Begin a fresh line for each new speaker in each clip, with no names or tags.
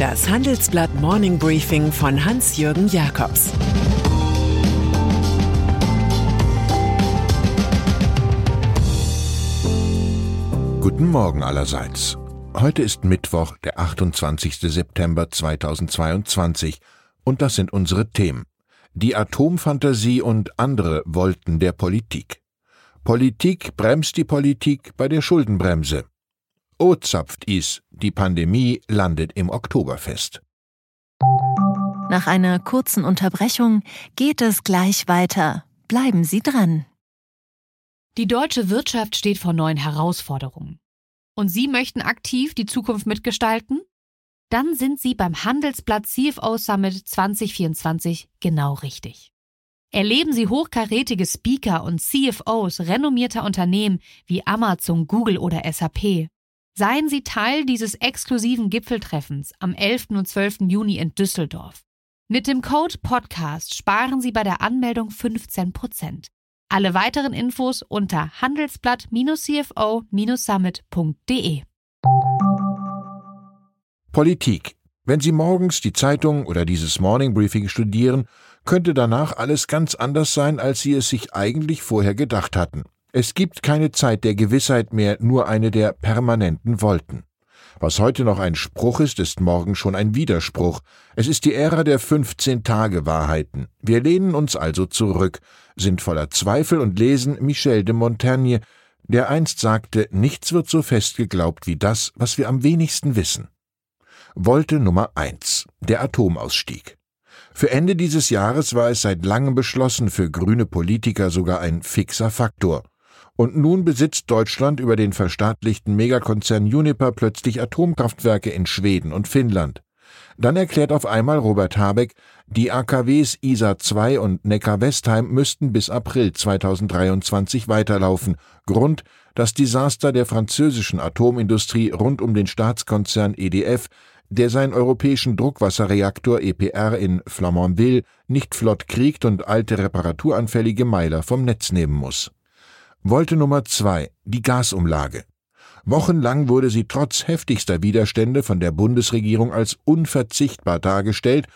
Das Handelsblatt Morning Briefing von Hans-Jürgen Jakobs
Guten Morgen allerseits. Heute ist Mittwoch, der 28. September 2022 und das sind unsere Themen. Die Atomfantasie und andere Wolten der Politik. Politik bremst die Politik bei der Schuldenbremse. O zapft is, die Pandemie landet im Oktoberfest.
Nach einer kurzen Unterbrechung geht es gleich weiter. Bleiben Sie dran.
Die deutsche Wirtschaft steht vor neuen Herausforderungen. Und Sie möchten aktiv die Zukunft mitgestalten? Dann sind Sie beim Handelsblatt CFO Summit 2024 genau richtig. Erleben Sie hochkarätige Speaker und CFOs renommierter Unternehmen wie Amazon, Google oder SAP Seien Sie Teil dieses exklusiven Gipfeltreffens am 11. und 12. Juni in Düsseldorf. Mit dem Code Podcast sparen Sie bei der Anmeldung 15%. Alle weiteren Infos unter handelsblatt-cfo-summit.de.
Politik. Wenn Sie morgens die Zeitung oder dieses Morning Briefing studieren, könnte danach alles ganz anders sein, als Sie es sich eigentlich vorher gedacht hatten. Es gibt keine Zeit der Gewissheit mehr, nur eine der permanenten Wolten. Was heute noch ein Spruch ist, ist morgen schon ein Widerspruch. Es ist die Ära der 15-Tage-Wahrheiten. Wir lehnen uns also zurück, sind voller Zweifel und lesen Michel de Montaigne, der einst sagte, nichts wird so fest geglaubt wie das, was wir am wenigsten wissen. Wolte Nummer eins: Der Atomausstieg. Für Ende dieses Jahres war es seit langem beschlossen, für grüne Politiker sogar ein fixer Faktor. Und nun besitzt Deutschland über den verstaatlichten Megakonzern Uniper plötzlich Atomkraftwerke in Schweden und Finnland. Dann erklärt auf einmal Robert Habeck, die AKWs ISA 2 und Neckar-Westheim müssten bis April 2023 weiterlaufen. Grund das Desaster der französischen Atomindustrie rund um den Staatskonzern EDF, der seinen europäischen Druckwasserreaktor EPR in Flamanville nicht flott kriegt und alte reparaturanfällige Meiler vom Netz nehmen muss. Wollte Nummer zwei, die Gasumlage. Wochenlang wurde sie trotz heftigster Widerstände von der Bundesregierung als unverzichtbar dargestellt,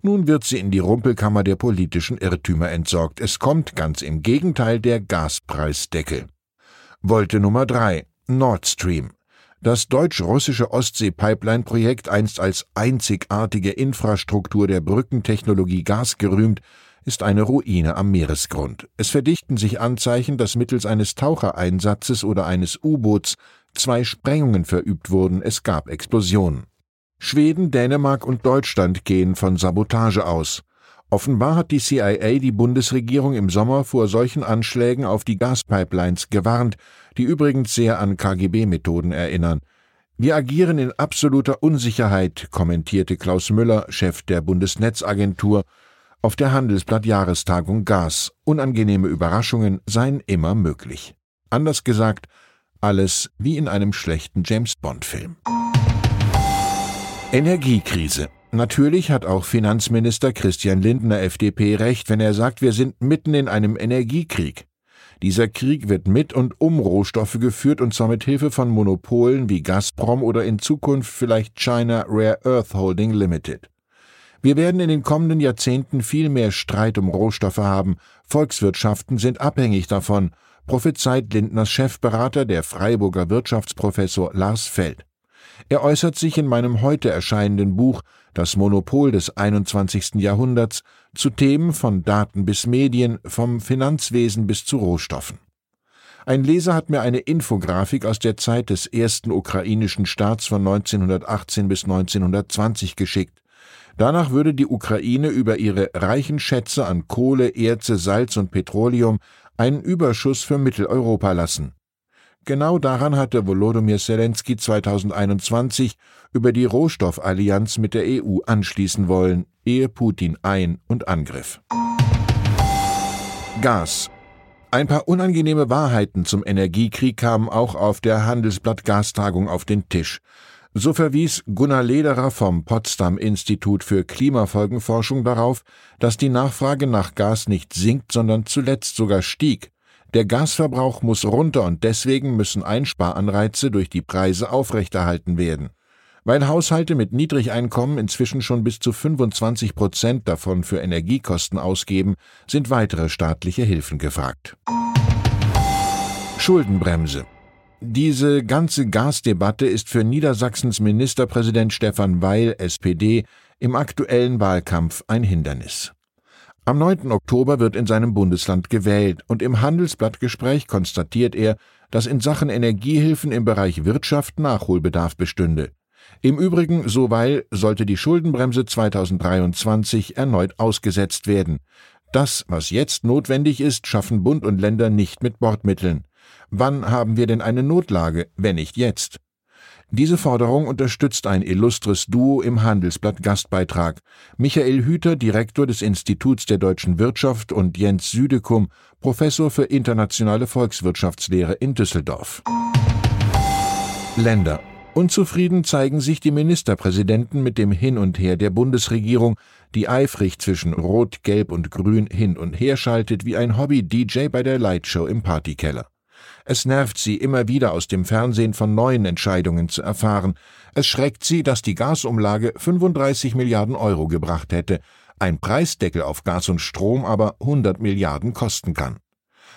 nun wird sie in die Rumpelkammer der politischen Irrtümer entsorgt. Es kommt ganz im Gegenteil der Gaspreisdeckel. Wollte Nummer drei, Nord Stream. Das deutsch-russische Ostsee-Pipeline-Projekt, einst als einzigartige Infrastruktur der Brückentechnologie Gas gerühmt, ist eine Ruine am Meeresgrund. Es verdichten sich Anzeichen, dass mittels eines Tauchereinsatzes oder eines U-Boots zwei Sprengungen verübt wurden, es gab Explosionen. Schweden, Dänemark und Deutschland gehen von Sabotage aus. Offenbar hat die CIA die Bundesregierung im Sommer vor solchen Anschlägen auf die Gaspipelines gewarnt, die übrigens sehr an KGB-Methoden erinnern. Wir agieren in absoluter Unsicherheit, kommentierte Klaus Müller, Chef der Bundesnetzagentur, auf der Handelsblatt Jahrestagung Gas. Unangenehme Überraschungen seien immer möglich. Anders gesagt, alles wie in einem schlechten James Bond Film. Energiekrise. Natürlich hat auch Finanzminister Christian Lindner FDP recht, wenn er sagt, wir sind mitten in einem Energiekrieg. Dieser Krieg wird mit und um Rohstoffe geführt und zwar mit Hilfe von Monopolen wie Gazprom oder in Zukunft vielleicht China Rare Earth Holding Limited. Wir werden in den kommenden Jahrzehnten viel mehr Streit um Rohstoffe haben. Volkswirtschaften sind abhängig davon, prophezeit Lindners Chefberater, der Freiburger Wirtschaftsprofessor Lars Feld. Er äußert sich in meinem heute erscheinenden Buch Das Monopol des 21. Jahrhunderts zu Themen von Daten bis Medien, vom Finanzwesen bis zu Rohstoffen. Ein Leser hat mir eine Infografik aus der Zeit des ersten ukrainischen Staats von 1918 bis 1920 geschickt. Danach würde die Ukraine über ihre reichen Schätze an Kohle, Erze, Salz und Petroleum einen Überschuss für Mitteleuropa lassen. Genau daran hatte Volodymyr Zelensky 2021 über die Rohstoffallianz mit der EU anschließen wollen, ehe Putin ein- und angriff. Gas. Ein paar unangenehme Wahrheiten zum Energiekrieg kamen auch auf der Handelsblatt Gastagung auf den Tisch. So verwies Gunnar Lederer vom Potsdam Institut für Klimafolgenforschung darauf, dass die Nachfrage nach Gas nicht sinkt, sondern zuletzt sogar stieg. Der Gasverbrauch muss runter und deswegen müssen Einsparanreize durch die Preise aufrechterhalten werden. Weil Haushalte mit Niedrigeinkommen inzwischen schon bis zu 25 Prozent davon für Energiekosten ausgeben, sind weitere staatliche Hilfen gefragt. Schuldenbremse. Diese ganze Gasdebatte ist für Niedersachsens Ministerpräsident Stefan Weil, SPD, im aktuellen Wahlkampf ein Hindernis. Am 9. Oktober wird in seinem Bundesland gewählt und im Handelsblattgespräch konstatiert er, dass in Sachen Energiehilfen im Bereich Wirtschaft Nachholbedarf bestünde. Im Übrigen, so weil, sollte die Schuldenbremse 2023 erneut ausgesetzt werden. Das, was jetzt notwendig ist, schaffen Bund und Länder nicht mit Bordmitteln. Wann haben wir denn eine Notlage, wenn nicht jetzt? Diese Forderung unterstützt ein illustres Duo im Handelsblatt Gastbeitrag. Michael Hüter, Direktor des Instituts der deutschen Wirtschaft und Jens Südekum, Professor für internationale Volkswirtschaftslehre in Düsseldorf. Länder Unzufrieden zeigen sich die Ministerpräsidenten mit dem Hin und Her der Bundesregierung, die eifrig zwischen Rot, Gelb und Grün hin und her schaltet wie ein Hobby-DJ bei der Lightshow im Partykeller. Es nervt sie immer wieder aus dem Fernsehen von neuen Entscheidungen zu erfahren. Es schreckt sie, dass die Gasumlage 35 Milliarden Euro gebracht hätte, ein Preisdeckel auf Gas und Strom aber 100 Milliarden kosten kann.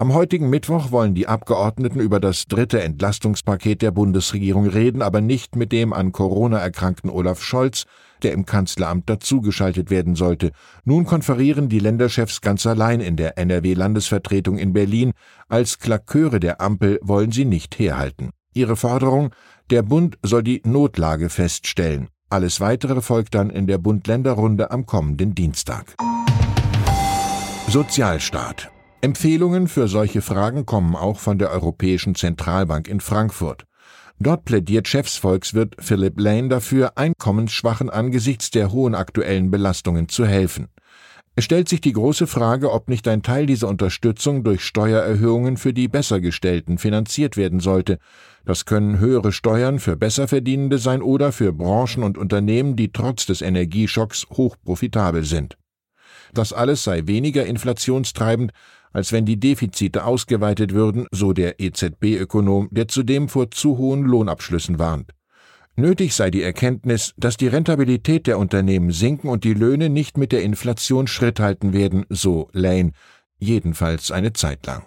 Am heutigen Mittwoch wollen die Abgeordneten über das dritte Entlastungspaket der Bundesregierung reden, aber nicht mit dem an Corona erkrankten Olaf Scholz, der im Kanzleramt dazugeschaltet werden sollte. Nun konferieren die Länderchefs ganz allein in der NRW-Landesvertretung in Berlin. Als Klaköre der Ampel wollen sie nicht herhalten. Ihre Forderung, der Bund soll die Notlage feststellen. Alles weitere folgt dann in der Bund-Länder-Runde am kommenden Dienstag. Sozialstaat Empfehlungen für solche Fragen kommen auch von der Europäischen Zentralbank in Frankfurt. Dort plädiert Chefsvolkswirt Philip Lane dafür, Einkommensschwachen angesichts der hohen aktuellen Belastungen zu helfen. Es stellt sich die große Frage, ob nicht ein Teil dieser Unterstützung durch Steuererhöhungen für die Bessergestellten finanziert werden sollte. Das können höhere Steuern für Besserverdienende sein oder für Branchen und Unternehmen, die trotz des Energieschocks hoch profitabel sind. Das alles sei weniger inflationstreibend, als wenn die Defizite ausgeweitet würden, so der EZB-Ökonom, der zudem vor zu hohen Lohnabschlüssen warnt. Nötig sei die Erkenntnis, dass die Rentabilität der Unternehmen sinken und die Löhne nicht mit der Inflation Schritt halten werden, so Lane, jedenfalls eine Zeit lang.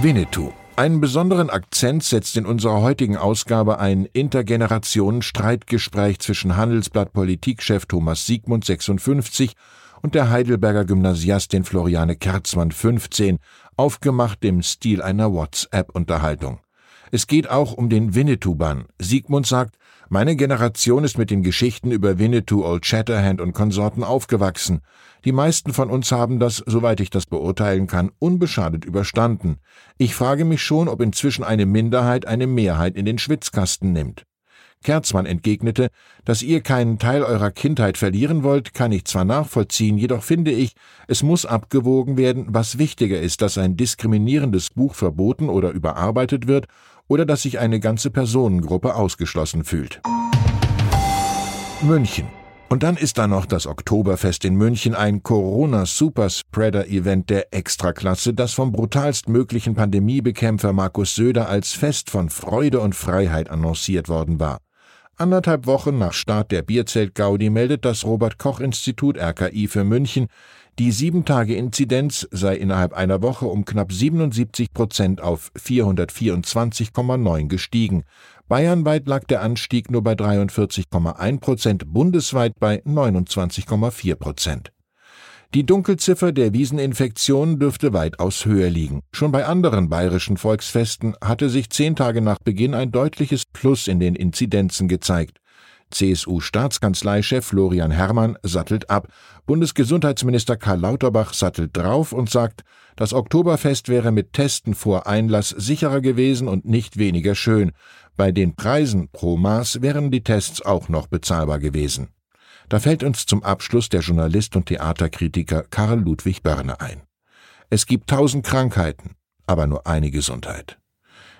Winnetou einen besonderen Akzent setzt in unserer heutigen Ausgabe ein Intergenerationen-Streitgespräch zwischen Handelsblatt Politikchef Thomas Siegmund 56 und der Heidelberger Gymnasiastin Floriane Kerzmann 15, aufgemacht im Stil einer WhatsApp-Unterhaltung. Es geht auch um den Winnetou-Bann. Siegmund sagt, meine Generation ist mit den Geschichten über Winnetou, Old Shatterhand und Konsorten aufgewachsen. Die meisten von uns haben das, soweit ich das beurteilen kann, unbeschadet überstanden. Ich frage mich schon, ob inzwischen eine Minderheit eine Mehrheit in den Schwitzkasten nimmt. Kerzmann entgegnete, dass ihr keinen Teil eurer Kindheit verlieren wollt, kann ich zwar nachvollziehen, jedoch finde ich, es muss abgewogen werden, was wichtiger ist, dass ein diskriminierendes Buch verboten oder überarbeitet wird oder dass sich eine ganze Personengruppe ausgeschlossen fühlt. München. Und dann ist da noch das Oktoberfest in München, ein Corona-Superspreader-Event der Extraklasse, das vom brutalst möglichen Pandemiebekämpfer Markus Söder als Fest von Freude und Freiheit annonciert worden war. Anderthalb Wochen nach Start der Bierzelt-Gaudi meldet das Robert-Koch-Institut RKI für München, die Sieben-Tage-Inzidenz sei innerhalb einer Woche um knapp 77 Prozent auf 424,9 gestiegen. Bayernweit lag der Anstieg nur bei 43,1 Prozent, bundesweit bei 29,4 Prozent. Die Dunkelziffer der Wieseninfektion dürfte weitaus höher liegen. Schon bei anderen bayerischen Volksfesten hatte sich zehn Tage nach Beginn ein deutliches Plus in den Inzidenzen gezeigt. CSU-Staatskanzleichef Florian Herrmann sattelt ab, Bundesgesundheitsminister Karl Lauterbach sattelt drauf und sagt, das Oktoberfest wäre mit Testen vor Einlass sicherer gewesen und nicht weniger schön. Bei den Preisen pro Maß wären die Tests auch noch bezahlbar gewesen. Da fällt uns zum Abschluss der Journalist und Theaterkritiker Karl Ludwig Börne ein. Es gibt tausend Krankheiten, aber nur eine Gesundheit.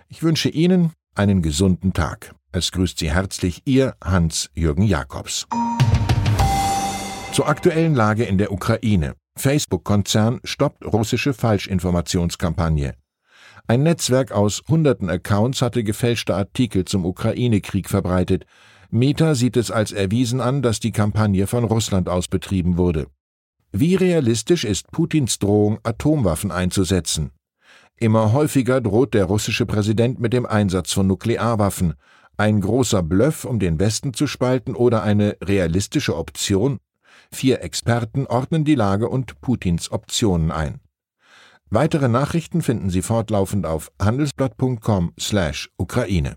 Ich wünsche Ihnen einen gesunden Tag. Es grüßt Sie herzlich Ihr Hans-Jürgen Jakobs. Zur aktuellen Lage in der Ukraine. Facebook-Konzern stoppt russische Falschinformationskampagne. Ein Netzwerk aus hunderten Accounts hatte gefälschte Artikel zum Ukraine-Krieg verbreitet. Meta sieht es als erwiesen an, dass die Kampagne von Russland aus betrieben wurde. Wie realistisch ist Putins Drohung, Atomwaffen einzusetzen? Immer häufiger droht der russische Präsident mit dem Einsatz von Nuklearwaffen. Ein großer Bluff, um den Westen zu spalten oder eine realistische Option? Vier Experten ordnen die Lage und Putins Optionen ein. Weitere Nachrichten finden Sie fortlaufend auf handelsblatt.com/Ukraine.